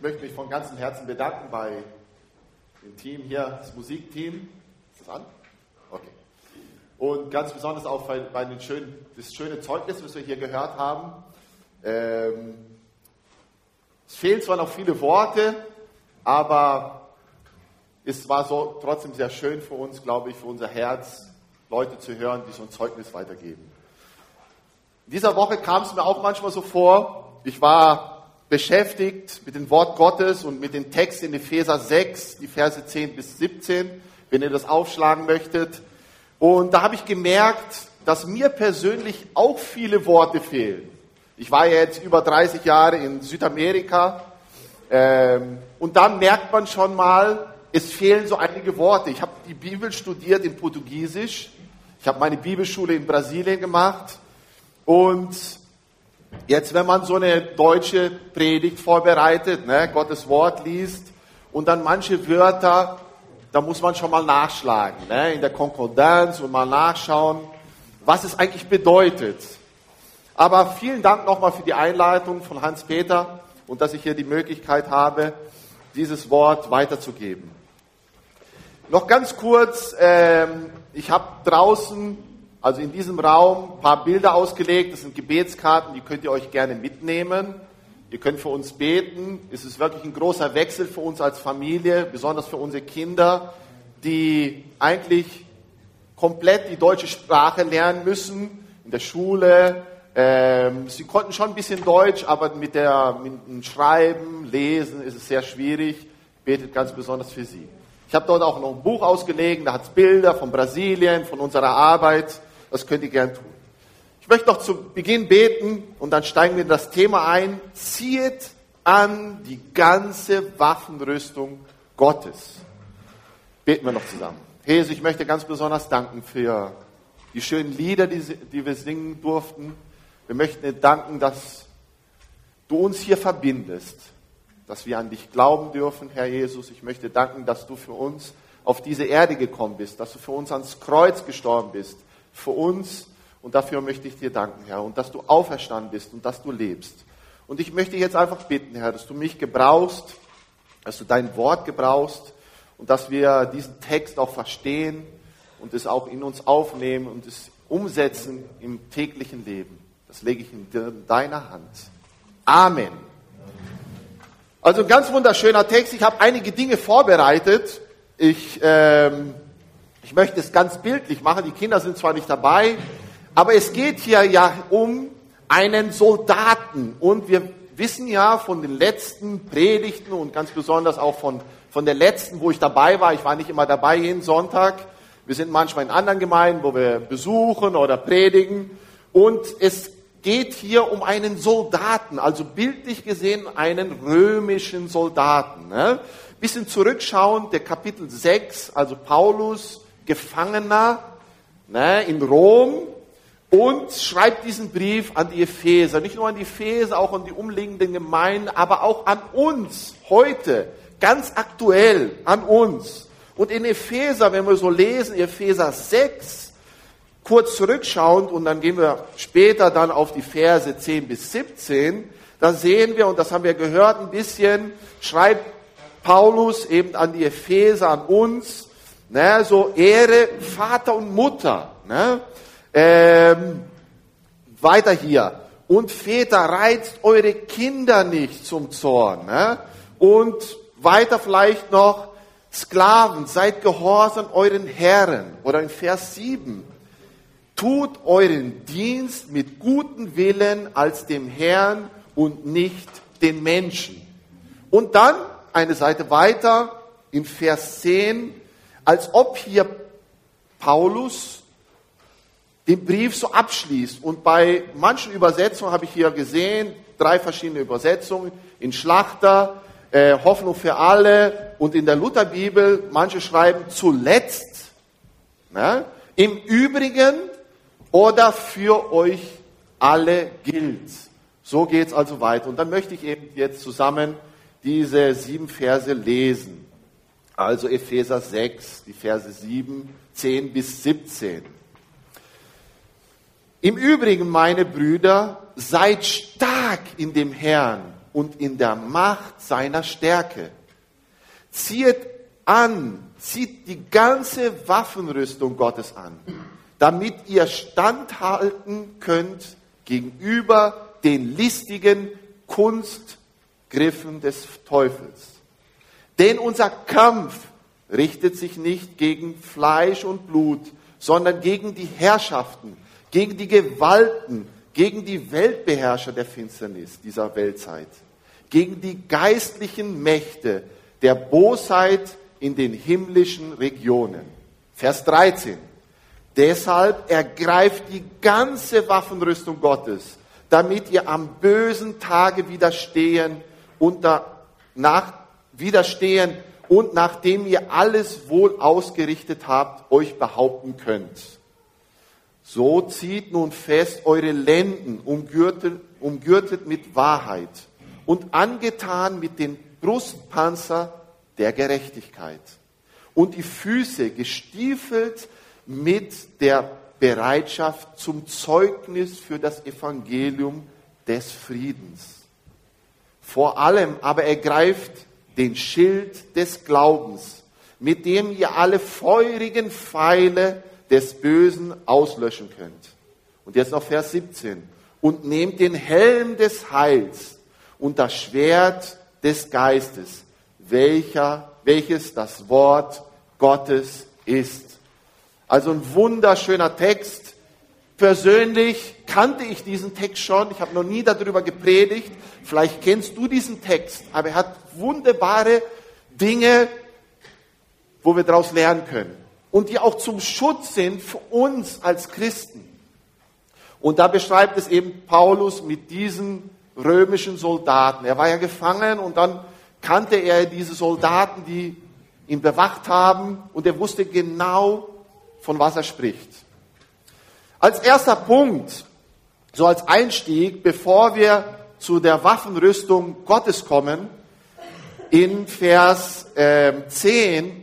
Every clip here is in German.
Ich möchte mich von ganzem Herzen bedanken bei dem Team hier, das Musikteam. Ist das an? Okay. Und ganz besonders auch bei, den schönen, das schöne Zeugnis, was wir hier gehört haben. Ähm, es fehlen zwar noch viele Worte, aber es war so trotzdem sehr schön für uns, glaube ich, für unser Herz, Leute zu hören, die so ein Zeugnis weitergeben. In dieser Woche kam es mir auch manchmal so vor, ich war beschäftigt mit dem Wort Gottes und mit dem Text in Epheser 6, die Verse 10 bis 17, wenn ihr das aufschlagen möchtet. Und da habe ich gemerkt, dass mir persönlich auch viele Worte fehlen. Ich war ja jetzt über 30 Jahre in Südamerika ähm, und da merkt man schon mal, es fehlen so einige Worte. Ich habe die Bibel studiert in Portugiesisch. Ich habe meine Bibelschule in Brasilien gemacht. Und jetzt, wenn man so eine deutsche Predigt vorbereitet, ne, Gottes Wort liest und dann manche Wörter, da muss man schon mal nachschlagen, ne, in der Konkordanz und mal nachschauen, was es eigentlich bedeutet. Aber vielen Dank nochmal für die Einleitung von Hans-Peter und dass ich hier die Möglichkeit habe, dieses Wort weiterzugeben. Noch ganz kurz, ähm, ich habe draußen, also in diesem Raum, ein paar Bilder ausgelegt. Das sind Gebetskarten, die könnt ihr euch gerne mitnehmen. Ihr könnt für uns beten. Es ist wirklich ein großer Wechsel für uns als Familie, besonders für unsere Kinder, die eigentlich komplett die deutsche Sprache lernen müssen in der Schule. Ähm, sie konnten schon ein bisschen Deutsch, aber mit, der, mit dem Schreiben, Lesen ist es sehr schwierig. Betet ganz besonders für sie. Ich habe dort auch noch ein Buch ausgelegt, da hat es Bilder von Brasilien, von unserer Arbeit. Das könnt ihr gern tun. Ich möchte noch zu Beginn beten und dann steigen wir in das Thema ein. Zieht an die ganze Waffenrüstung Gottes. Beten wir noch zusammen. Jesus, ich möchte ganz besonders danken für die schönen Lieder, die, die wir singen durften. Wir möchten dir danken, dass du uns hier verbindest dass wir an dich glauben dürfen, Herr Jesus. Ich möchte danken, dass du für uns auf diese Erde gekommen bist, dass du für uns ans Kreuz gestorben bist, für uns. Und dafür möchte ich dir danken, Herr, und dass du auferstanden bist und dass du lebst. Und ich möchte jetzt einfach bitten, Herr, dass du mich gebrauchst, dass du dein Wort gebrauchst und dass wir diesen Text auch verstehen und es auch in uns aufnehmen und es umsetzen im täglichen Leben. Das lege ich in deiner Hand. Amen. Also ein ganz wunderschöner Text. Ich habe einige Dinge vorbereitet. Ich, ähm, ich möchte es ganz bildlich machen. Die Kinder sind zwar nicht dabei, aber es geht hier ja um einen Soldaten. Und wir wissen ja von den letzten Predigten und ganz besonders auch von, von der letzten, wo ich dabei war. Ich war nicht immer dabei jeden Sonntag. Wir sind manchmal in anderen Gemeinden, wo wir besuchen oder predigen. Und es geht hier um einen Soldaten, also bildlich gesehen einen römischen Soldaten. Ne? Bisschen zurückschauen, der Kapitel 6, also Paulus, Gefangener ne, in Rom und schreibt diesen Brief an die Epheser. Nicht nur an die Epheser, auch an die umliegenden Gemeinden, aber auch an uns heute, ganz aktuell an uns. Und in Epheser, wenn wir so lesen, Epheser 6, kurz zurückschauend und dann gehen wir später dann auf die Verse 10 bis 17, da sehen wir, und das haben wir gehört ein bisschen, schreibt Paulus eben an die Epheser, an uns, ne, so Ehre Vater und Mutter. Ne? Ähm, weiter hier. Und Väter, reizt eure Kinder nicht zum Zorn. Ne? Und weiter vielleicht noch, Sklaven, seid gehorsam euren Herren. Oder in Vers 7, tut euren Dienst mit gutem Willen als dem Herrn und nicht den Menschen. Und dann eine Seite weiter in Vers 10, als ob hier Paulus den Brief so abschließt. Und bei manchen Übersetzungen habe ich hier gesehen, drei verschiedene Übersetzungen, in Schlachter, äh, Hoffnung für alle und in der Lutherbibel, manche schreiben zuletzt. Ne? Im Übrigen oder für euch alle gilt. So geht's also weiter. Und dann möchte ich eben jetzt zusammen diese sieben Verse lesen. Also Epheser 6, die Verse 7, 10 bis 17. Im Übrigen, meine Brüder, seid stark in dem Herrn und in der Macht seiner Stärke. Zieht an, zieht die ganze Waffenrüstung Gottes an, damit ihr standhalten könnt gegenüber den listigen Kunstgriffen des Teufels. Denn unser Kampf richtet sich nicht gegen Fleisch und Blut, sondern gegen die Herrschaften, gegen die Gewalten, gegen die Weltbeherrscher der Finsternis dieser Weltzeit, gegen die geistlichen Mächte der Bosheit in den himmlischen Regionen. Vers 13. Deshalb ergreift die ganze Waffenrüstung Gottes, damit ihr am bösen Tage widerstehen und nach, widerstehen und nachdem ihr alles wohl ausgerichtet habt, euch behaupten könnt. So zieht nun fest eure Lenden, umgürtet, umgürtet mit Wahrheit und angetan mit dem Brustpanzer der Gerechtigkeit und die Füße gestiefelt mit der Bereitschaft zum Zeugnis für das Evangelium des Friedens. Vor allem aber ergreift den Schild des Glaubens, mit dem ihr alle feurigen Pfeile des Bösen auslöschen könnt. Und jetzt noch Vers 17. Und nehmt den Helm des Heils und das Schwert des Geistes, welcher, welches das Wort Gottes ist. Also ein wunderschöner Text. Persönlich kannte ich diesen Text schon. Ich habe noch nie darüber gepredigt. Vielleicht kennst du diesen Text, aber er hat wunderbare Dinge, wo wir daraus lernen können. Und die auch zum Schutz sind für uns als Christen. Und da beschreibt es eben Paulus mit diesen römischen Soldaten. Er war ja gefangen und dann kannte er diese Soldaten, die ihn bewacht haben und er wusste genau, von was er spricht. Als erster Punkt, so als Einstieg, bevor wir zu der Waffenrüstung Gottes kommen, in Vers äh, 10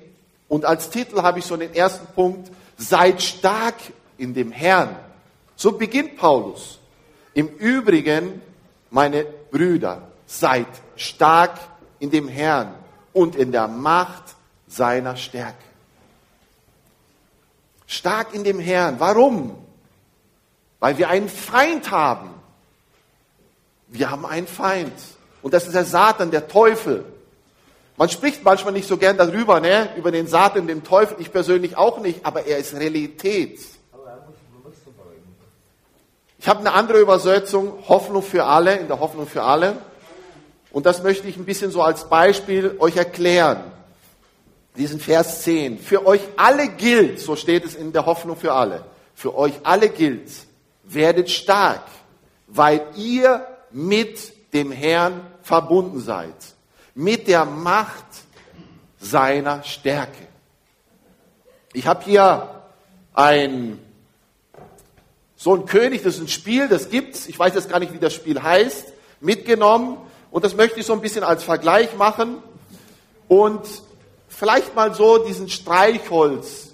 und als Titel habe ich so den ersten Punkt, seid stark in dem Herrn. So beginnt Paulus. Im Übrigen, meine Brüder, seid stark in dem Herrn und in der Macht seiner Stärke. Stark in dem Herrn. Warum? Weil wir einen Feind haben. Wir haben einen Feind. Und das ist der Satan, der Teufel. Man spricht manchmal nicht so gern darüber, ne? über den Satan, den Teufel. Ich persönlich auch nicht, aber er ist Realität. Ich habe eine andere Übersetzung, Hoffnung für alle, in der Hoffnung für alle. Und das möchte ich ein bisschen so als Beispiel euch erklären. Diesen Vers 10. Für euch alle gilt, so steht es in der Hoffnung für alle, für euch alle gilt, werdet stark, weil ihr mit dem Herrn verbunden seid, mit der Macht seiner Stärke. Ich habe hier ein so ein König, das ist ein Spiel, das gibt's. Ich weiß jetzt gar nicht, wie das Spiel heißt, mitgenommen und das möchte ich so ein bisschen als Vergleich machen und vielleicht mal so diesen Streichholz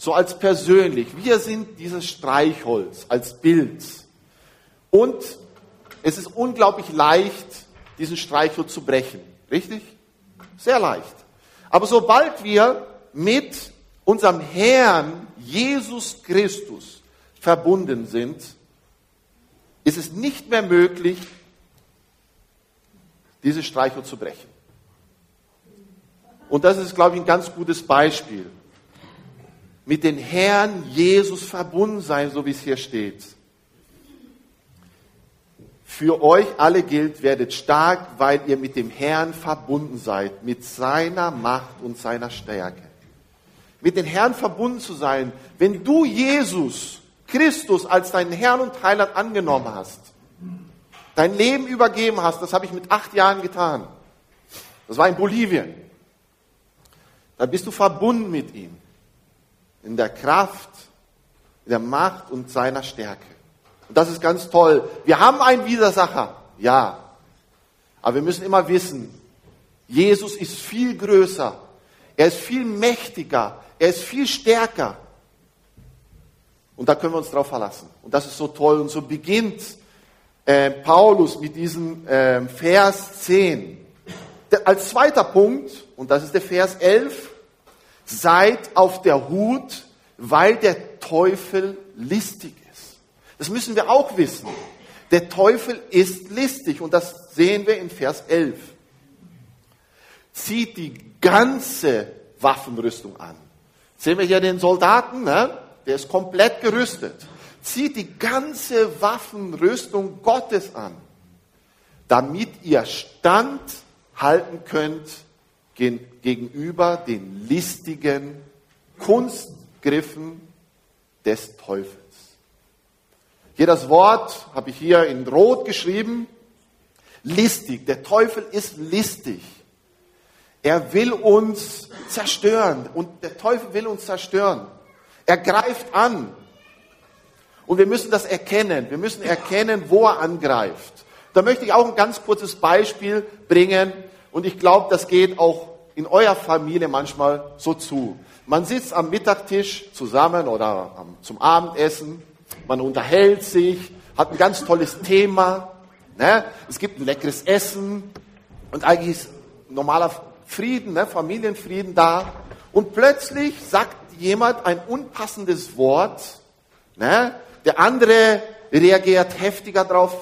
so als persönlich. Wir sind dieses Streichholz als Bild. Und es ist unglaublich leicht, diesen Streichholz zu brechen. Richtig? Sehr leicht. Aber sobald wir mit unserem Herrn Jesus Christus verbunden sind, ist es nicht mehr möglich, dieses Streichholz zu brechen. Und das ist, glaube ich, ein ganz gutes Beispiel mit dem Herrn Jesus verbunden sein, so wie es hier steht. Für euch alle gilt, werdet stark, weil ihr mit dem Herrn verbunden seid, mit seiner Macht und seiner Stärke. Mit dem Herrn verbunden zu sein, wenn du Jesus, Christus als deinen Herrn und Heiland angenommen hast, dein Leben übergeben hast, das habe ich mit acht Jahren getan. Das war in Bolivien. Dann bist du verbunden mit ihm in der Kraft, in der Macht und seiner Stärke. Und das ist ganz toll. Wir haben einen Widersacher, ja. Aber wir müssen immer wissen, Jesus ist viel größer. Er ist viel mächtiger. Er ist viel stärker. Und da können wir uns drauf verlassen. Und das ist so toll. Und so beginnt äh, Paulus mit diesem äh, Vers 10. Der, als zweiter Punkt, und das ist der Vers 11, seid auf der Hut, weil der Teufel listig ist. Das müssen wir auch wissen. Der Teufel ist listig und das sehen wir in Vers 11. Zieht die ganze Waffenrüstung an. Sehen wir hier den Soldaten, ne? der ist komplett gerüstet. Zieht die ganze Waffenrüstung Gottes an, damit ihr Stand halten könnt gegenüber den listigen Kunstgriffen des Teufels. Hier das Wort habe ich hier in Rot geschrieben. Listig. Der Teufel ist listig. Er will uns zerstören und der Teufel will uns zerstören. Er greift an. Und wir müssen das erkennen. Wir müssen erkennen, wo er angreift. Da möchte ich auch ein ganz kurzes Beispiel bringen. Und ich glaube, das geht auch in eurer Familie manchmal so zu. Man sitzt am Mittagtisch zusammen oder zum Abendessen, man unterhält sich, hat ein ganz tolles Thema, ne? es gibt ein leckeres Essen und eigentlich ist normaler Frieden, ne? Familienfrieden da. Und plötzlich sagt jemand ein unpassendes Wort, ne? der andere reagiert heftiger drauf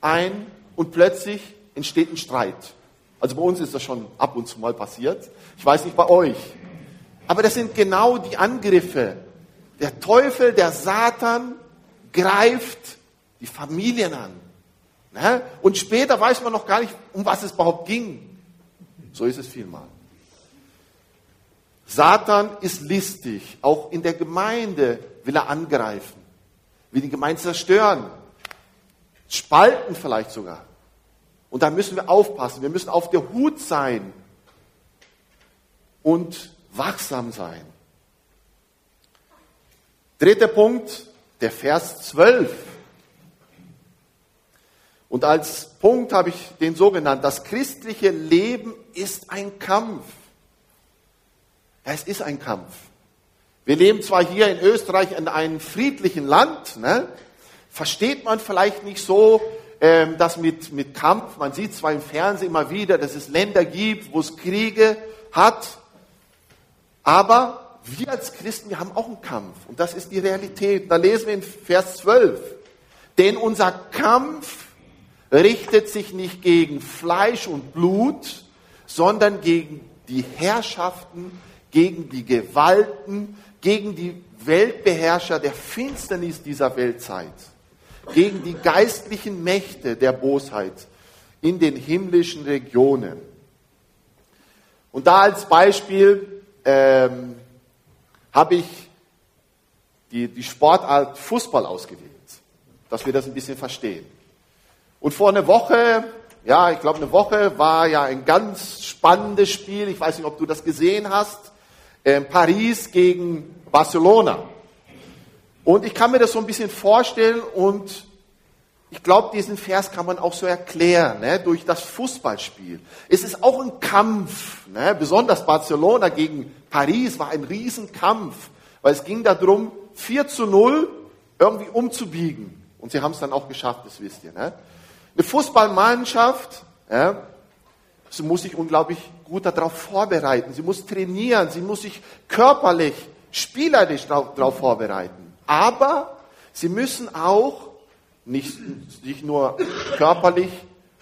ein und plötzlich entsteht ein Streit. Also bei uns ist das schon ab und zu mal passiert. Ich weiß nicht bei euch. Aber das sind genau die Angriffe. Der Teufel, der Satan greift die Familien an. Ne? Und später weiß man noch gar nicht, um was es überhaupt ging. So ist es vielmal. Satan ist listig. Auch in der Gemeinde will er angreifen. Will die Gemeinde zerstören. Spalten vielleicht sogar. Und da müssen wir aufpassen. Wir müssen auf der Hut sein. Und wachsam sein. Dritter Punkt, der Vers 12. Und als Punkt habe ich den so genannt, das christliche Leben ist ein Kampf. Es ist ein Kampf. Wir leben zwar hier in Österreich in einem friedlichen Land, ne? versteht man vielleicht nicht so, ähm, das mit, mit Kampf. Man sieht zwar im Fernsehen immer wieder, dass es Länder gibt, wo es Kriege hat, aber wir als Christen, wir haben auch einen Kampf. Und das ist die Realität. Da lesen wir in Vers 12. Denn unser Kampf richtet sich nicht gegen Fleisch und Blut, sondern gegen die Herrschaften, gegen die Gewalten, gegen die Weltbeherrscher der Finsternis dieser Weltzeit, gegen die geistlichen Mächte der Bosheit in den himmlischen Regionen. Und da als Beispiel ähm, habe ich die, die Sportart Fußball ausgewählt, dass wir das ein bisschen verstehen. Und vor einer Woche, ja, ich glaube eine Woche, war ja ein ganz spannendes Spiel. Ich weiß nicht, ob du das gesehen hast. Ähm, Paris gegen Barcelona. Und ich kann mir das so ein bisschen vorstellen und ich glaube, diesen Vers kann man auch so erklären, ne, durch das Fußballspiel. Es ist auch ein Kampf, ne, besonders Barcelona gegen Paris war ein Riesenkampf, weil es ging darum, 4 zu 0 irgendwie umzubiegen. Und sie haben es dann auch geschafft, das wisst ihr. Ne? Eine Fußballmannschaft, ja, sie muss sich unglaublich gut darauf vorbereiten. Sie muss trainieren, sie muss sich körperlich, spielerisch darauf vorbereiten. Aber sie müssen auch nicht sich nur körperlich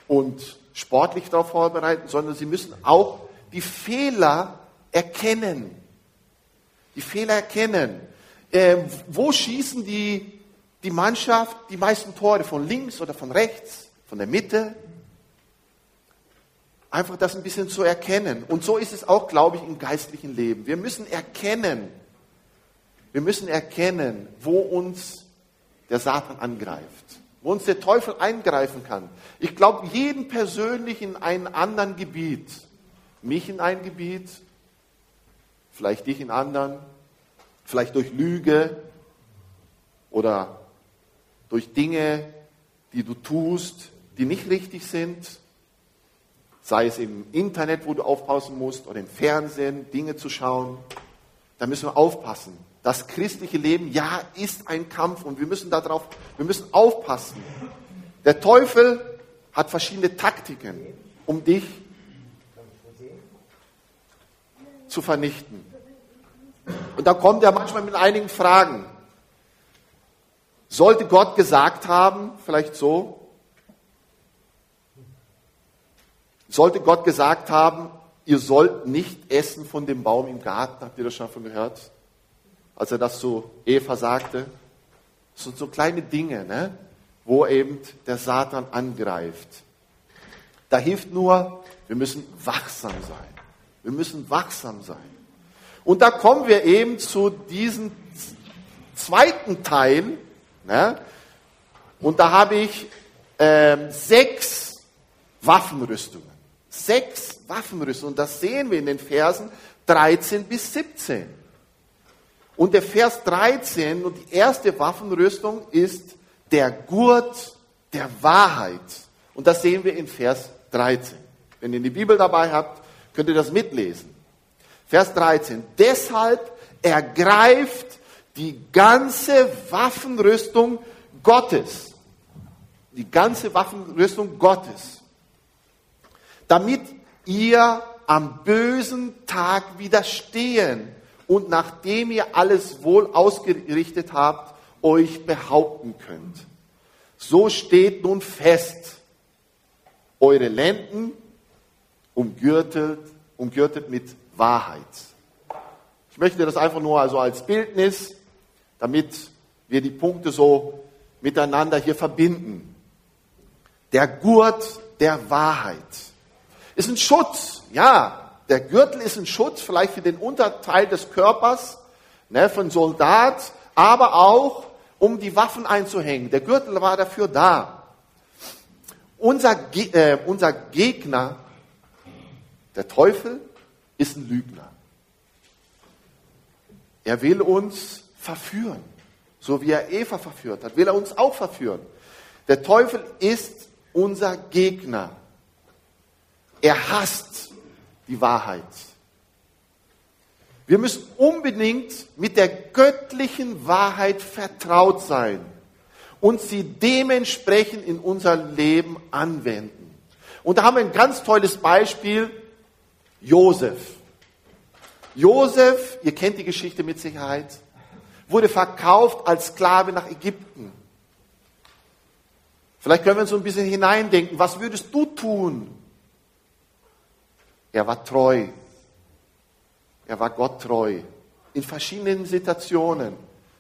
und sportlich darauf vorbereiten, sondern sie müssen auch die Fehler erkennen. Die Fehler erkennen. Ähm, wo schießen die, die Mannschaft die meisten Tore? Von links oder von rechts? Von der Mitte? Einfach das ein bisschen zu erkennen. Und so ist es auch, glaube ich, im geistlichen Leben. Wir müssen erkennen, wir müssen erkennen, wo uns der Satan angreift, wo uns der Teufel eingreifen kann. Ich glaube, jeden persönlich in einem anderen Gebiet, mich in ein Gebiet, vielleicht dich in anderen, vielleicht durch Lüge oder durch Dinge, die du tust, die nicht richtig sind, sei es im Internet, wo du aufpassen musst, oder im Fernsehen, Dinge zu schauen, da müssen wir aufpassen. Das christliche Leben, ja, ist ein Kampf und wir müssen darauf, wir müssen aufpassen. Der Teufel hat verschiedene Taktiken, um dich zu vernichten. Und da kommt er manchmal mit einigen Fragen. Sollte Gott gesagt haben, vielleicht so, sollte Gott gesagt haben, ihr sollt nicht essen von dem Baum im Garten, habt ihr das schon von gehört? Als er das zu Eva sagte. Das sind so kleine Dinge, ne? wo eben der Satan angreift. Da hilft nur, wir müssen wachsam sein. Wir müssen wachsam sein. Und da kommen wir eben zu diesem zweiten Teil. Ne? Und da habe ich äh, sechs Waffenrüstungen. Sechs Waffenrüstungen. Und das sehen wir in den Versen 13 bis 17. Und der Vers 13 und die erste Waffenrüstung ist der Gurt der Wahrheit. Und das sehen wir in Vers 13. Wenn ihr die Bibel dabei habt, könnt ihr das mitlesen. Vers 13. Deshalb ergreift die ganze Waffenrüstung Gottes. Die ganze Waffenrüstung Gottes. Damit ihr am bösen Tag widerstehen und nachdem ihr alles wohl ausgerichtet habt, euch behaupten könnt. So steht nun fest, eure Lenden umgürtet, umgürtet mit Wahrheit. Ich möchte das einfach nur also als Bildnis, damit wir die Punkte so miteinander hier verbinden. Der Gurt der Wahrheit ist ein Schutz, ja, der Gürtel ist ein Schutz vielleicht für den Unterteil des Körpers, ne, von Soldat, aber auch um die Waffen einzuhängen. Der Gürtel war dafür da. Unser, äh, unser Gegner, der Teufel, ist ein Lügner. Er will uns verführen. So wie er Eva verführt hat, will er uns auch verführen. Der Teufel ist unser Gegner. Er hasst die Wahrheit. Wir müssen unbedingt mit der göttlichen Wahrheit vertraut sein und sie dementsprechend in unser Leben anwenden. Und da haben wir ein ganz tolles Beispiel, Josef. Josef, ihr kennt die Geschichte mit Sicherheit, wurde verkauft als Sklave nach Ägypten. Vielleicht können wir uns so ein bisschen hineindenken, was würdest du tun, er war treu. Er war Gott treu. In verschiedenen Situationen.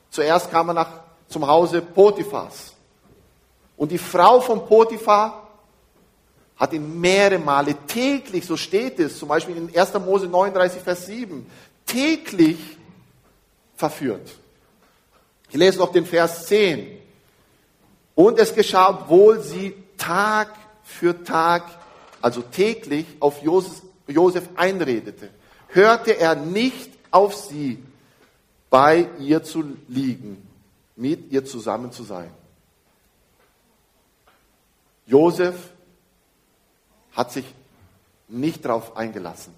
Zuerst kam er nach, zum Hause Potiphas. Und die Frau von Potiphar hat ihn mehrere Male täglich, so steht es, zum Beispiel in 1. Mose 39, Vers 7, täglich verführt. Ich lese noch den Vers 10. Und es geschah, obwohl sie Tag für Tag, also täglich, auf Josef, Josef einredete, hörte er nicht auf sie, bei ihr zu liegen, mit ihr zusammen zu sein. Josef hat sich nicht darauf eingelassen.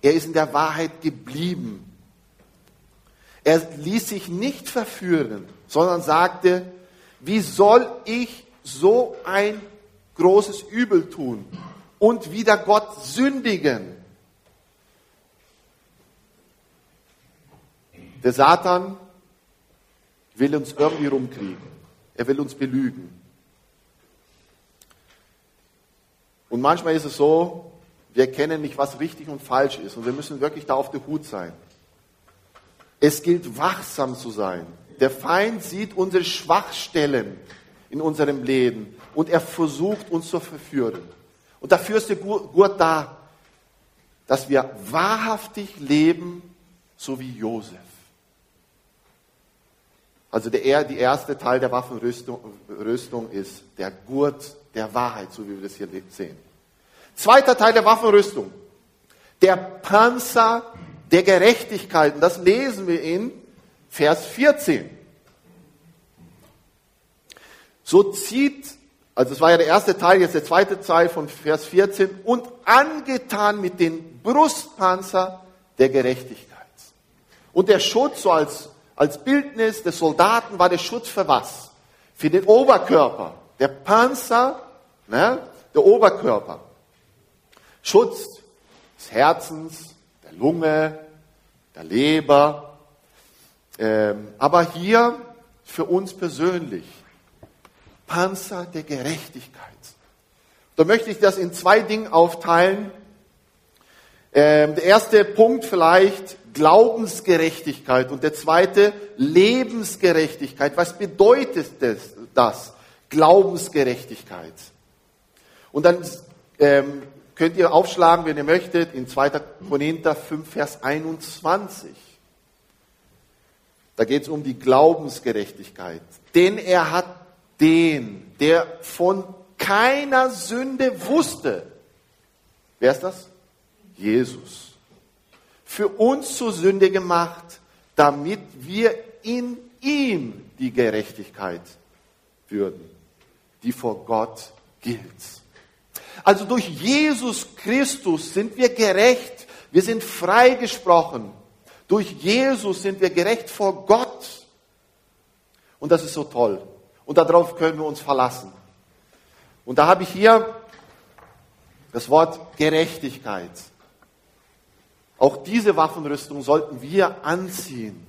Er ist in der Wahrheit geblieben. Er ließ sich nicht verführen, sondern sagte, wie soll ich so ein großes Übel tun? Und wieder Gott sündigen. Der Satan will uns irgendwie rumkriegen. Er will uns belügen. Und manchmal ist es so, wir erkennen nicht, was richtig und falsch ist. Und wir müssen wirklich da auf der Hut sein. Es gilt, wachsam zu sein. Der Feind sieht unsere Schwachstellen in unserem Leben und er versucht uns zu verführen. Und dafür ist der Gurt da, dass wir wahrhaftig leben, so wie Josef. Also der, die erste Teil der Waffenrüstung Rüstung ist der Gurt der Wahrheit, so wie wir das hier sehen. Zweiter Teil der Waffenrüstung, der Panzer der Gerechtigkeit. Und das lesen wir in Vers 14. So zieht also es war ja der erste Teil, jetzt der zweite Teil von Vers 14. Und angetan mit dem Brustpanzer der Gerechtigkeit. Und der Schutz, so als, als Bildnis des Soldaten, war der Schutz für was? Für den Oberkörper. Der Panzer, ne, der Oberkörper. Schutz des Herzens, der Lunge, der Leber. Ähm, aber hier für uns persönlich Panzer der Gerechtigkeit. Da möchte ich das in zwei Dingen aufteilen. Ähm, der erste Punkt vielleicht Glaubensgerechtigkeit und der zweite Lebensgerechtigkeit. Was bedeutet das? das? Glaubensgerechtigkeit. Und dann ähm, könnt ihr aufschlagen, wenn ihr möchtet, in 2. Korinther 5, Vers 21. Da geht es um die Glaubensgerechtigkeit. Denn er hat den, der von keiner Sünde wusste. Wer ist das? Jesus. Für uns zur Sünde gemacht, damit wir in ihm die Gerechtigkeit würden, die vor Gott gilt. Also durch Jesus Christus sind wir gerecht, wir sind freigesprochen. Durch Jesus sind wir gerecht vor Gott. Und das ist so toll. Und darauf können wir uns verlassen. Und da habe ich hier das Wort Gerechtigkeit. Auch diese Waffenrüstung sollten wir anziehen.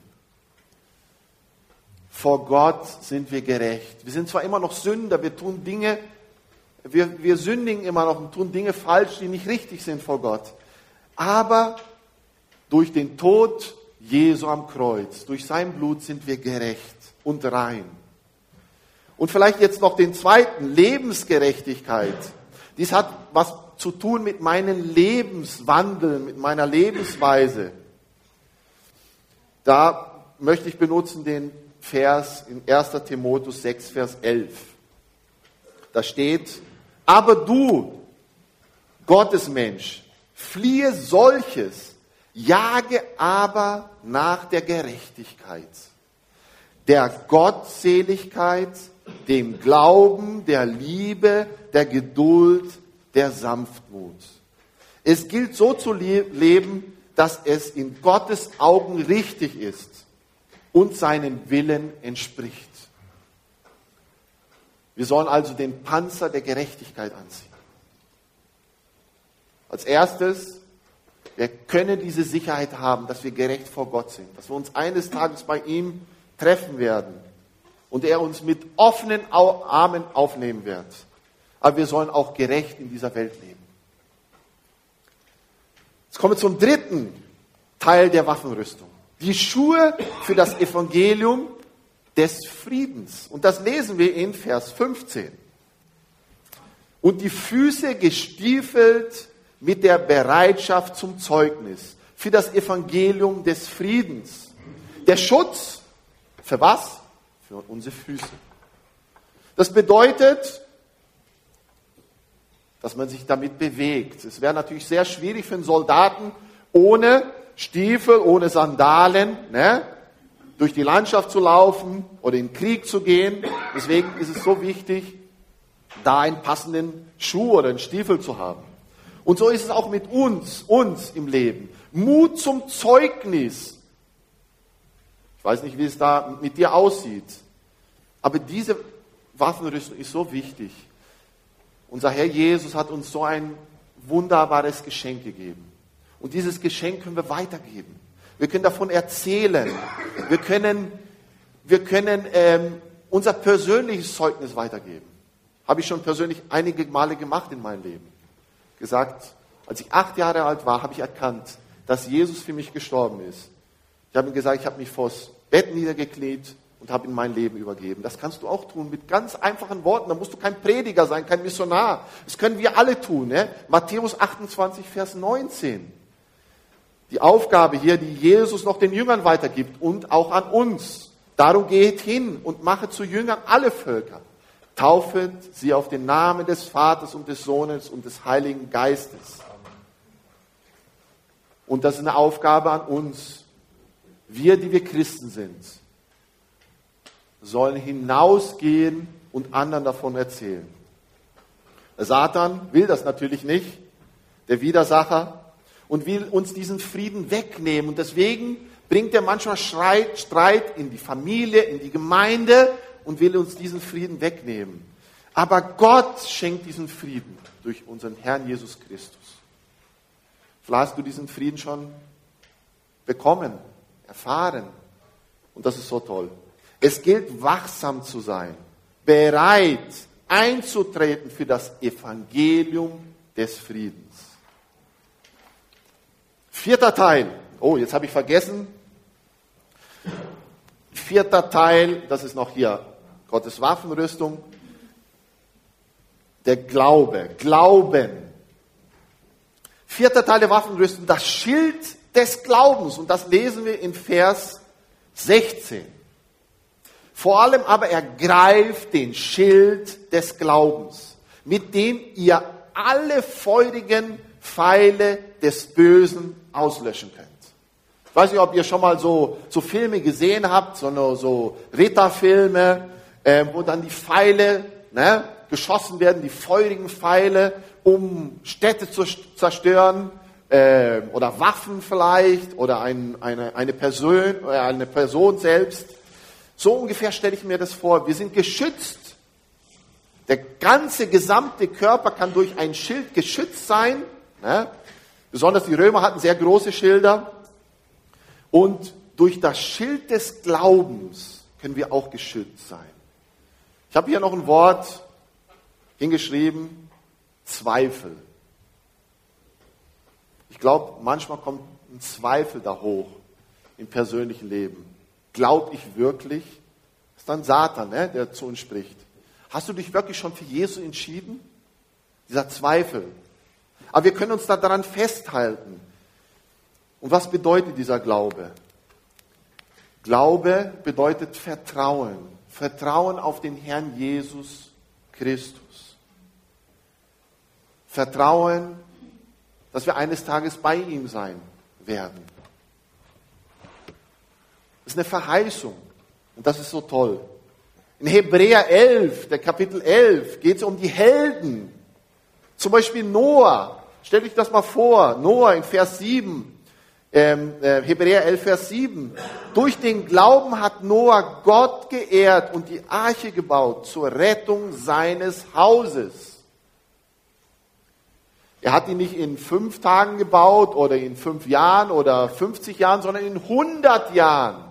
Vor Gott sind wir gerecht. Wir sind zwar immer noch Sünder, wir tun Dinge, wir, wir sündigen immer noch und tun Dinge falsch, die nicht richtig sind vor Gott. Aber durch den Tod Jesu am Kreuz, durch sein Blut sind wir gerecht und rein. Und vielleicht jetzt noch den zweiten, Lebensgerechtigkeit. Dies hat was zu tun mit meinem Lebenswandel, mit meiner Lebensweise. Da möchte ich benutzen den Vers in 1. Timotheus 6, Vers 11. Da steht, aber du, Gottesmensch, fliehe solches, jage aber nach der Gerechtigkeit, der Gottseligkeit, dem Glauben, der Liebe, der Geduld, der Sanftmut. Es gilt so zu leben, dass es in Gottes Augen richtig ist und seinen Willen entspricht. Wir sollen also den Panzer der Gerechtigkeit anziehen. Als erstes, wir können diese Sicherheit haben, dass wir gerecht vor Gott sind, dass wir uns eines Tages bei ihm treffen werden und er uns mit offenen Armen aufnehmen wird. Aber wir sollen auch gerecht in dieser Welt leben. Jetzt kommen wir zum dritten Teil der Waffenrüstung. Die Schuhe für das Evangelium des Friedens. Und das lesen wir in Vers 15. Und die Füße gestiefelt mit der Bereitschaft zum Zeugnis für das Evangelium des Friedens. Der Schutz für was? Für unsere Füße. Das bedeutet, dass man sich damit bewegt. Es wäre natürlich sehr schwierig für einen Soldaten ohne Stiefel, ohne Sandalen, ne, durch die Landschaft zu laufen oder in den Krieg zu gehen. Deswegen ist es so wichtig, da einen passenden Schuh oder einen Stiefel zu haben. Und so ist es auch mit uns, uns im Leben. Mut zum Zeugnis. Ich weiß nicht, wie es da mit dir aussieht. Aber diese Waffenrüstung ist so wichtig. Unser Herr Jesus hat uns so ein wunderbares Geschenk gegeben. Und dieses Geschenk können wir weitergeben. Wir können davon erzählen. Wir können, wir können ähm, unser persönliches Zeugnis weitergeben. Habe ich schon persönlich einige Male gemacht in meinem Leben. Gesagt, als ich acht Jahre alt war, habe ich erkannt, dass Jesus für mich gestorben ist. Ich habe ihm gesagt, ich habe mich vors Bett niedergekniet und habe ihm mein Leben übergeben. Das kannst du auch tun mit ganz einfachen Worten. Da musst du kein Prediger sein, kein Missionar. Das können wir alle tun. Ne? Matthäus 28, Vers 19. Die Aufgabe hier, die Jesus noch den Jüngern weitergibt und auch an uns. Darum geht hin und mache zu Jüngern alle Völker. Taufet sie auf den Namen des Vaters und des Sohnes und des Heiligen Geistes. Und das ist eine Aufgabe an uns. Wir, die wir Christen sind sollen hinausgehen und anderen davon erzählen. Satan will das natürlich nicht, der Widersacher, und will uns diesen Frieden wegnehmen. Und deswegen bringt er manchmal Streit in die Familie, in die Gemeinde und will uns diesen Frieden wegnehmen. Aber Gott schenkt diesen Frieden durch unseren Herrn Jesus Christus. Vielleicht hast du diesen Frieden schon bekommen, erfahren. Und das ist so toll. Es gilt, wachsam zu sein, bereit einzutreten für das Evangelium des Friedens. Vierter Teil. Oh, jetzt habe ich vergessen. Vierter Teil, das ist noch hier Gottes Waffenrüstung. Der Glaube, Glauben. Vierter Teil der Waffenrüstung, das Schild des Glaubens. Und das lesen wir in Vers 16. Vor allem aber ergreift den Schild des Glaubens, mit dem ihr alle feurigen Pfeile des Bösen auslöschen könnt. Ich weiß nicht, ob ihr schon mal so, so Filme gesehen habt, so, so Ritterfilme, äh, wo dann die Pfeile ne, geschossen werden, die feurigen Pfeile, um Städte zu zerstören äh, oder Waffen vielleicht oder ein, eine, eine, Person, äh, eine Person selbst. So ungefähr stelle ich mir das vor. Wir sind geschützt. Der ganze gesamte Körper kann durch ein Schild geschützt sein. Ne? Besonders die Römer hatten sehr große Schilder. Und durch das Schild des Glaubens können wir auch geschützt sein. Ich habe hier noch ein Wort hingeschrieben, Zweifel. Ich glaube, manchmal kommt ein Zweifel da hoch im persönlichen Leben. Glaube ich wirklich? Das ist dann Satan, ne, der zu uns spricht. Hast du dich wirklich schon für Jesus entschieden? Dieser Zweifel. Aber wir können uns da daran festhalten. Und was bedeutet dieser Glaube? Glaube bedeutet Vertrauen. Vertrauen auf den Herrn Jesus Christus. Vertrauen, dass wir eines Tages bei ihm sein werden. Das ist eine Verheißung. Und das ist so toll. In Hebräer 11, der Kapitel 11, geht es um die Helden. Zum Beispiel Noah. Stellt euch das mal vor. Noah in Vers 7. Ähm, äh, Hebräer 11, Vers 7. Durch den Glauben hat Noah Gott geehrt und die Arche gebaut zur Rettung seines Hauses. Er hat ihn nicht in fünf Tagen gebaut oder in fünf Jahren oder 50 Jahren, sondern in 100 Jahren.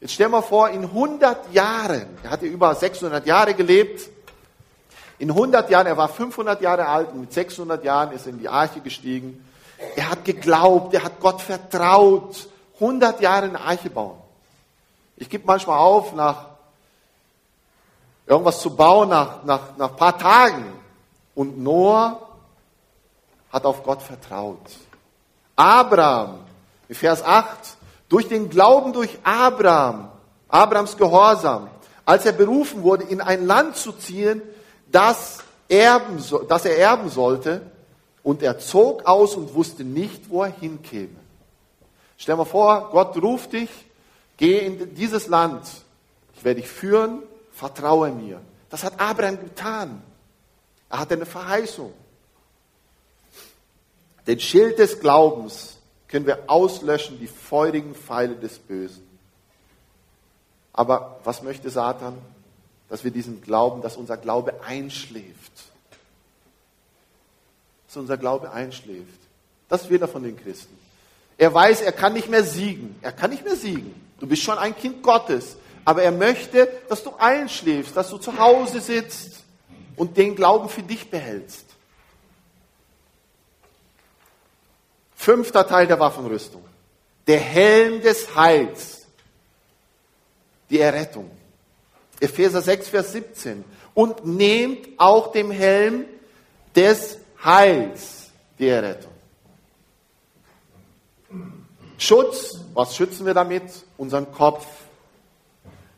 Jetzt stell mal vor, in 100 Jahren, er hat ja über 600 Jahre gelebt, in 100 Jahren, er war 500 Jahre alt und mit 600 Jahren ist er in die Arche gestiegen. Er hat geglaubt, er hat Gott vertraut. 100 Jahre eine Arche bauen. Ich gebe manchmal auf, nach irgendwas zu bauen, nach, nach, nach ein paar Tagen. Und Noah hat auf Gott vertraut. Abraham, in Vers 8, durch den Glauben durch Abraham, Abrahams Gehorsam, als er berufen wurde, in ein Land zu ziehen, das, erben, das er erben sollte, und er zog aus und wusste nicht, wo er hinkäme. Stell dir vor, Gott ruft dich, geh in dieses Land, ich werde dich führen, vertraue mir. Das hat Abraham getan. Er hatte eine Verheißung. Den Schild des Glaubens können wir auslöschen die feurigen Pfeile des Bösen. Aber was möchte Satan? Dass wir diesen Glauben, dass unser Glaube einschläft. Dass unser Glaube einschläft. Das will er von den Christen. Er weiß, er kann nicht mehr siegen. Er kann nicht mehr siegen. Du bist schon ein Kind Gottes. Aber er möchte, dass du einschläfst, dass du zu Hause sitzt und den Glauben für dich behältst. Fünfter Teil der Waffenrüstung. Der Helm des Heils. Die Errettung. Epheser 6, Vers 17. Und nehmt auch dem Helm des Heils die Errettung. Schutz, was schützen wir damit? Unseren Kopf,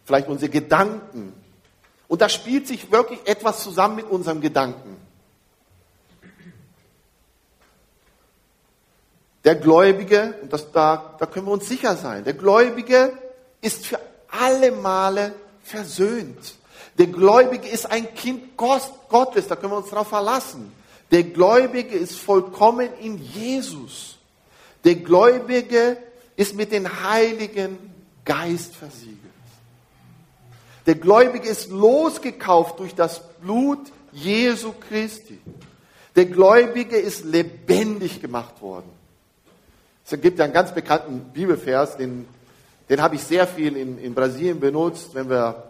vielleicht unsere Gedanken. Und da spielt sich wirklich etwas zusammen mit unserem Gedanken. Der Gläubige, und das, da, da können wir uns sicher sein, der Gläubige ist für alle Male versöhnt. Der Gläubige ist ein Kind Gottes, da können wir uns darauf verlassen. Der Gläubige ist vollkommen in Jesus. Der Gläubige ist mit dem Heiligen Geist versiegelt. Der Gläubige ist losgekauft durch das Blut Jesu Christi. Der Gläubige ist lebendig gemacht worden. Es gibt ja einen ganz bekannten Bibelvers, den, den habe ich sehr viel in, in Brasilien benutzt, wenn wir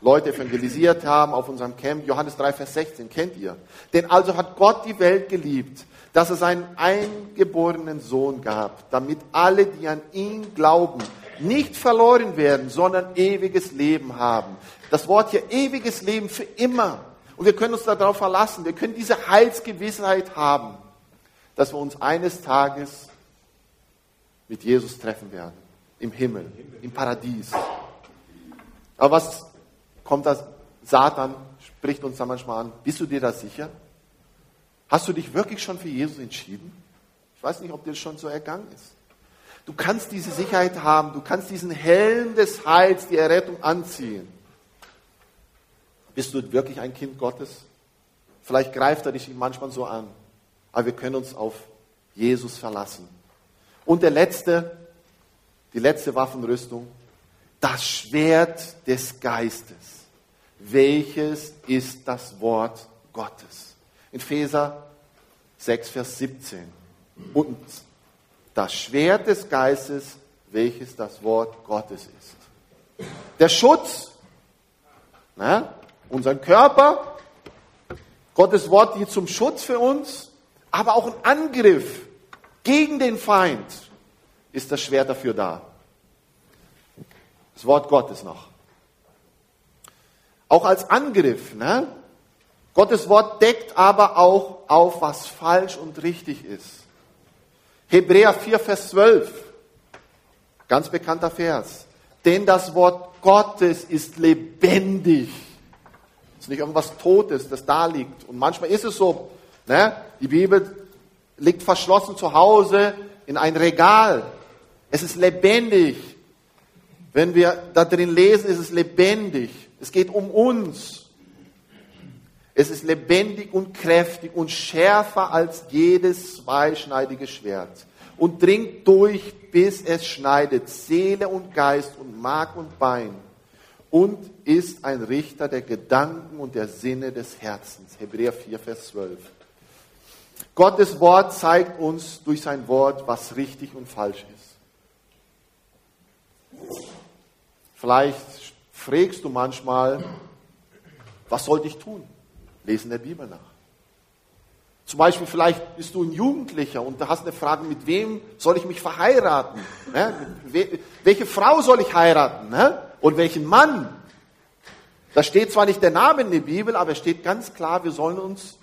Leute evangelisiert haben auf unserem Camp. Johannes 3, Vers 16, kennt ihr. Denn also hat Gott die Welt geliebt, dass es einen eingeborenen Sohn gab, damit alle, die an ihn glauben, nicht verloren werden, sondern ewiges Leben haben. Das Wort hier ewiges Leben für immer. Und wir können uns darauf verlassen. Wir können diese Heilsgewissheit haben, dass wir uns eines Tages mit Jesus treffen werden. Im Himmel, im Paradies. Aber was kommt das? Satan spricht uns da manchmal an. Bist du dir da sicher? Hast du dich wirklich schon für Jesus entschieden? Ich weiß nicht, ob dir das schon so ergangen ist. Du kannst diese Sicherheit haben, du kannst diesen Helm des Heils, die Errettung anziehen. Bist du wirklich ein Kind Gottes? Vielleicht greift er dich manchmal so an, aber wir können uns auf Jesus verlassen. Und der letzte, die letzte Waffenrüstung, das Schwert des Geistes. Welches ist das Wort Gottes? In Epheser 6, Vers 17. Und das Schwert des Geistes, welches das Wort Gottes ist. Der Schutz, ne, unseren Körper, Gottes Wort dient zum Schutz für uns, aber auch ein Angriff gegen den Feind ist das Schwert dafür da. Das Wort Gottes noch. Auch als Angriff. Ne? Gottes Wort deckt aber auch auf, was falsch und richtig ist. Hebräer 4, Vers 12. Ganz bekannter Vers. Denn das Wort Gottes ist lebendig. Es ist nicht irgendwas Totes, das da liegt. Und manchmal ist es so, ne? die Bibel liegt verschlossen zu Hause in ein Regal. Es ist lebendig. Wenn wir da drin lesen, ist es lebendig. Es geht um uns. Es ist lebendig und kräftig und schärfer als jedes zweischneidige Schwert und dringt durch, bis es schneidet Seele und Geist und Mark und Bein und ist ein Richter der Gedanken und der Sinne des Herzens. Hebräer 4, Vers 12. Gottes Wort zeigt uns durch sein Wort, was richtig und falsch ist. Vielleicht fragst du manchmal, was sollte ich tun? Lesen der Bibel nach. Zum Beispiel, vielleicht bist du ein Jugendlicher und du hast eine Frage, mit wem soll ich mich verheiraten? Ne? Welche Frau soll ich heiraten? Ne? Und welchen Mann? Da steht zwar nicht der Name in der Bibel, aber es steht ganz klar, wir sollen uns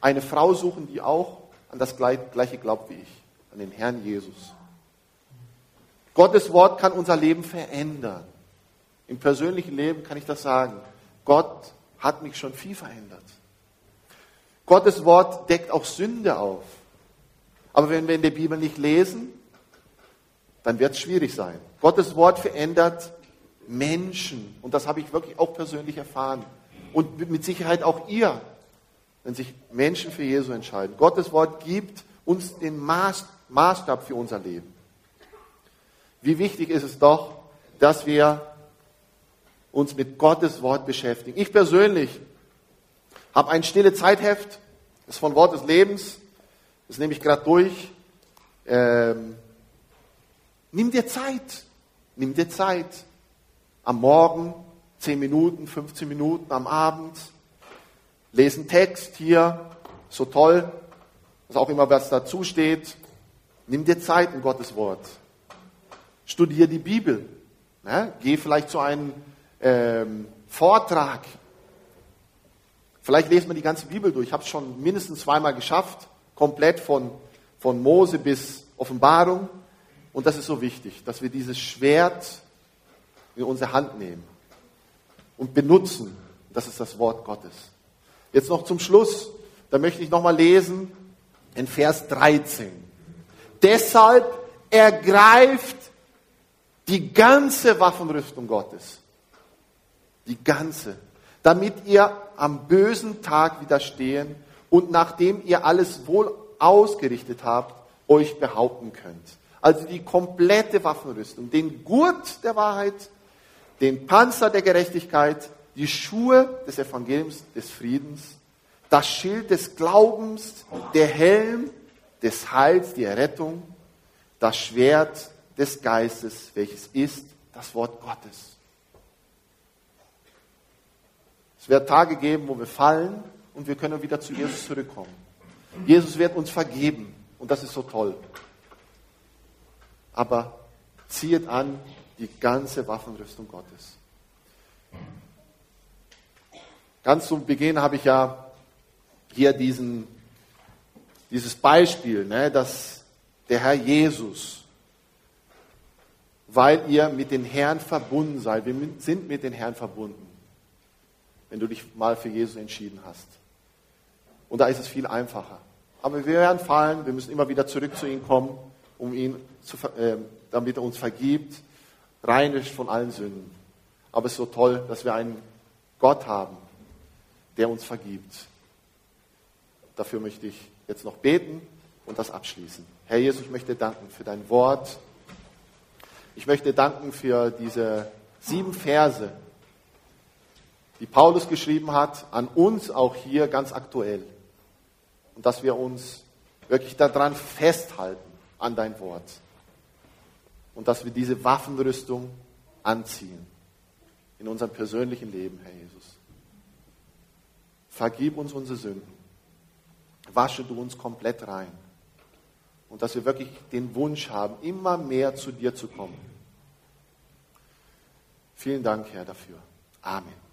eine Frau suchen, die auch an das gleiche glaubt wie ich, an den Herrn Jesus. Gottes Wort kann unser Leben verändern. Im persönlichen Leben kann ich das sagen. Gott hat mich schon viel verändert. Gottes Wort deckt auch Sünde auf. Aber wenn wir in der Bibel nicht lesen, dann wird es schwierig sein. Gottes Wort verändert Menschen. Und das habe ich wirklich auch persönlich erfahren. Und mit Sicherheit auch ihr, wenn sich Menschen für Jesus entscheiden. Gottes Wort gibt uns den Maßstab für unser Leben. Wie wichtig ist es doch, dass wir uns mit Gottes Wort beschäftigen. Ich persönlich habe ein stille Zeitheft, das ist von Wort des Lebens, das nehme ich gerade durch. Ähm, nimm dir Zeit, nimm dir Zeit. Am Morgen 10 Minuten, 15 Minuten, am Abend. Lesen Text hier, so toll, was auch immer was dazu steht. Nimm dir Zeit in Gottes Wort. Studier die Bibel. Ne? Geh vielleicht zu einem ähm, Vortrag Vielleicht lesen wir die ganze Bibel durch. Ich habe es schon mindestens zweimal geschafft, komplett von, von Mose bis Offenbarung. Und das ist so wichtig, dass wir dieses Schwert in unsere Hand nehmen und benutzen. Das ist das Wort Gottes. Jetzt noch zum Schluss, da möchte ich nochmal lesen in Vers 13. Deshalb ergreift die ganze Waffenrüstung Gottes. Die ganze damit ihr am bösen Tag widerstehen und nachdem ihr alles wohl ausgerichtet habt, euch behaupten könnt. Also die komplette Waffenrüstung, den Gurt der Wahrheit, den Panzer der Gerechtigkeit, die Schuhe des Evangeliums des Friedens, das Schild des Glaubens, der Helm des Heils, die Errettung, das Schwert des Geistes, welches ist das Wort Gottes. Es wird Tage geben, wo wir fallen und wir können wieder zu Jesus zurückkommen. Jesus wird uns vergeben und das ist so toll. Aber zieht an die ganze Waffenrüstung Gottes. Ganz zum Beginn habe ich ja hier diesen, dieses Beispiel, ne, dass der Herr Jesus, weil ihr mit den Herrn verbunden seid, wir sind mit den Herrn verbunden, wenn du dich mal für Jesus entschieden hast. Und da ist es viel einfacher. Aber wir werden fallen, wir müssen immer wieder zurück zu ihm kommen, um ihn zu, äh, damit er uns vergibt, reinigt von allen Sünden. Aber es ist so toll, dass wir einen Gott haben, der uns vergibt. Dafür möchte ich jetzt noch beten und das abschließen. Herr Jesus, ich möchte danken für dein Wort. Ich möchte danken für diese sieben Verse, die Paulus geschrieben hat, an uns auch hier ganz aktuell. Und dass wir uns wirklich daran festhalten, an dein Wort. Und dass wir diese Waffenrüstung anziehen in unserem persönlichen Leben, Herr Jesus. Vergib uns unsere Sünden. Wasche du uns komplett rein. Und dass wir wirklich den Wunsch haben, immer mehr zu dir zu kommen. Vielen Dank, Herr, dafür. Amen.